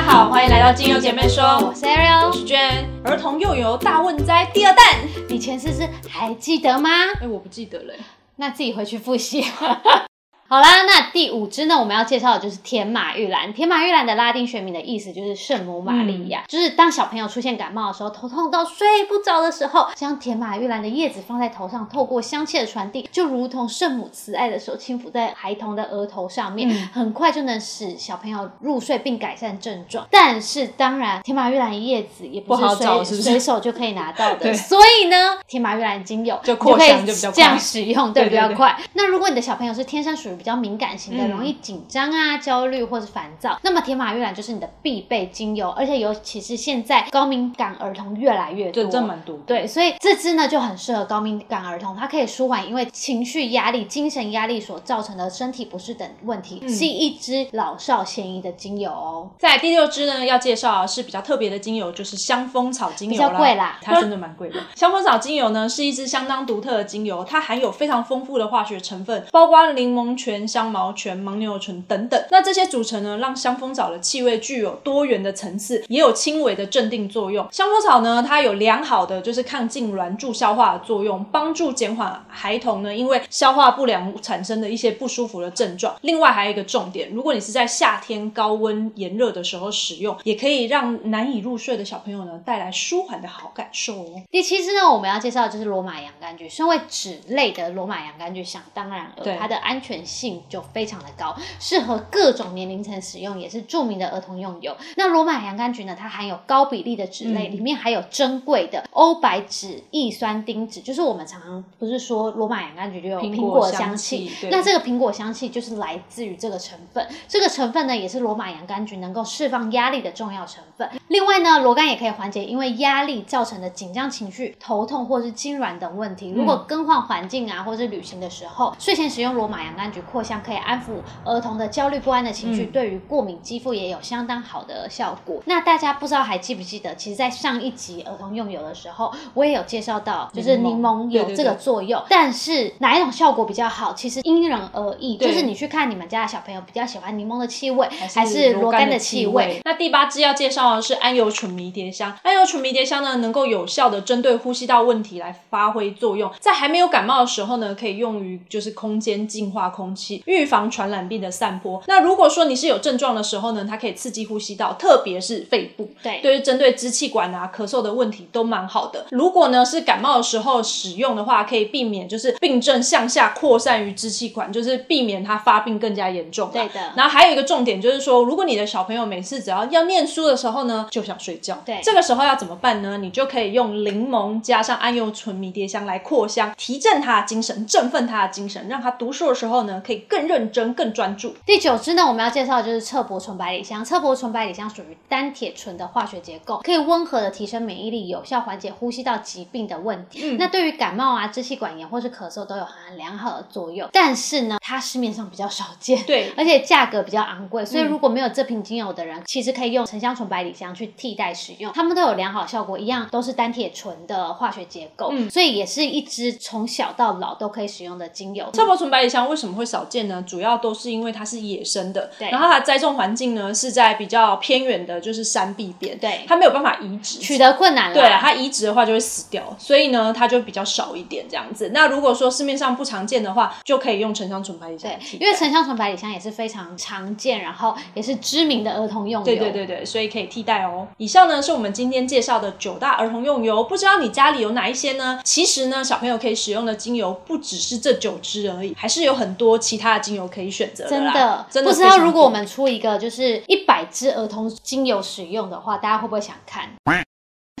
家好，欢迎来到精油姐妹说，我是 Ariel，我是娟。儿童幼游大问灾第二弹，你前世是还记得吗？哎，我不记得了，那自己回去复习。好啦，那第五支呢，我们要介绍的就是天马玉兰。天马玉兰的拉丁学名的意思就是圣母玛利亚，就是当小朋友出现感冒的时候，头痛到睡不着的时候，将天马玉兰的叶子放在头上，透过香气的传递，就如同圣母慈爱的手轻抚在孩童的额头上面，很快就能使小朋友入睡并改善症状。但是当然，天马玉兰叶子也不是随随手就可以拿到的，所以呢，天马玉兰精油就扩香就比较这样使用，对比较快。那如果你的小朋友是天生属于比较敏感型的，容易紧张啊、焦虑或是烦躁，那么天马玉兰就是你的必备精油，而且尤其是现在高敏感儿童越来越多，对，这蛮多。对，所以这支呢就很适合高敏感儿童，它可以舒缓因为情绪压力、精神压力所造成的身体不适等问题，是一支老少咸宜的精油哦。在第六支呢，要介绍是比较特别的精油，就是香风草精油比较贵啦，它真的蛮贵的。香风草精油呢是一支相当独特的精油，它含有非常丰富的化学成分，包括柠檬醛、香。茅醛、牦牛醇等等，那这些组成呢，让香蜂草的气味具有多元的层次，也有轻微的镇定作用。香蜂草呢，它有良好的就是抗痉挛、助消化的作用，帮助减缓孩童呢因为消化不良产生的一些不舒服的症状。另外还有一个重点，如果你是在夏天高温炎热的时候使用，也可以让难以入睡的小朋友呢带来舒缓的好感受哦。第七支呢，我们要介绍的就是罗马洋甘菊。身为脂类的罗马洋甘菊，想当然了，它的安全性就。非常的高，适合各种年龄层使用，也是著名的儿童用油。那罗马洋甘菊呢？它含有高比例的脂类，里面还有珍贵的欧白脂异酸丁酯，就是我们常常不是说罗马洋甘菊就有苹果香气？那这个苹果香气就是来自于这个成分。这个成分呢，也是罗马洋甘菊能够释放压力的重要成分。另外呢，罗甘也可以缓解因为压力造成的紧张情绪、头痛或是痉挛等问题。如果更换环境啊，或是旅行的时候，睡前使用罗马洋甘菊扩香可以。安抚儿童的焦虑不安的情绪，对于过敏肌肤也有相当好的效果。那大家不知道还记不记得，其实，在上一集儿童用油的时候，我也有介绍到，就是柠檬有这个作用。但是哪一种效果比较好，其实因人而异。就是你去看你们家的小朋友比较喜欢柠檬的气味，还是罗甘的气味。那第八支要介绍的是桉油醇迷迭香。桉油醇迷迭香呢，能够有效的针对呼吸道问题来发挥作用。在还没有感冒的时候呢，可以用于就是空间净化空气，预防传染病的散播。那如果说你是有症状的时候呢，它可以刺激呼吸道，特别是肺部。对，对于针对支气管啊、咳嗽的问题都蛮好的。如果呢是感冒的时候使用的话，可以避免就是病症向下扩散于支气管，就是避免它发病更加严重。对的。然后还有一个重点就是说，如果你的小朋友每次只要要念书的时候呢，就想睡觉。对，这个时候要怎么办呢？你就可以用柠檬加上桉油醇迷迭香来扩香，提振他的精神，振奋他的精神，让他读书的时候呢可以更认真。更专注。第九支呢，我们要介绍的就是侧柏醇百里香。侧柏醇百里香属于单铁醇的化学结构，可以温和的提升免疫力，有效缓解呼吸道疾病的问题。那对于感冒啊、支气管炎或是咳嗽都有很良好的作用。但是呢，它市面上比较少见，对，而且价格比较昂贵。所以如果没有这瓶精油的人，其实可以用沉香醇百里香去替代使用，它们都有良好效果，一样都是单铁醇的化学结构，嗯所以也是一支从小到老都可以使用的精油。侧柏醇百里香为什么会少见呢？主要都是因为它是野生的，对，然后它栽种环境呢是在比较偏远的，就是山壁边，对，它没有办法移植，取得困难了，对，它移植的话就会死掉，所以呢它就比较少一点这样子。那如果说市面上不常见的话，就可以用沉香醇百里香，对，因为沉香醇百里香也是非常常见，然后也是知名的儿童用油，对对对对，所以可以替代哦。以上呢是我们今天介绍的九大儿童用油，不知道你家里有哪一些呢？其实呢小朋友可以使用的精油不只是这九支而已，还是有很多其他的精油可以选择的。真的，不知道如果我们出一个就是一百支儿童精油使用的话，大家会不会想看？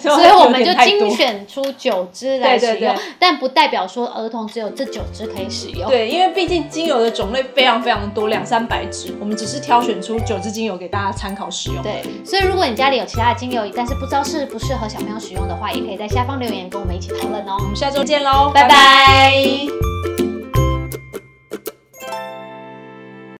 所以我们就精选出九支来使用，但不代表说儿童只有这九支可以使用。对，因为毕竟精油的种类非常非常多，两三百支，我们只是挑选出九支精油给大家参考使用。对，所以如果你家里有其他的精油，但是不知道适不适合小朋友使用的话，也可以在下方留言跟我们一起讨论哦。我们下周见喽，拜拜。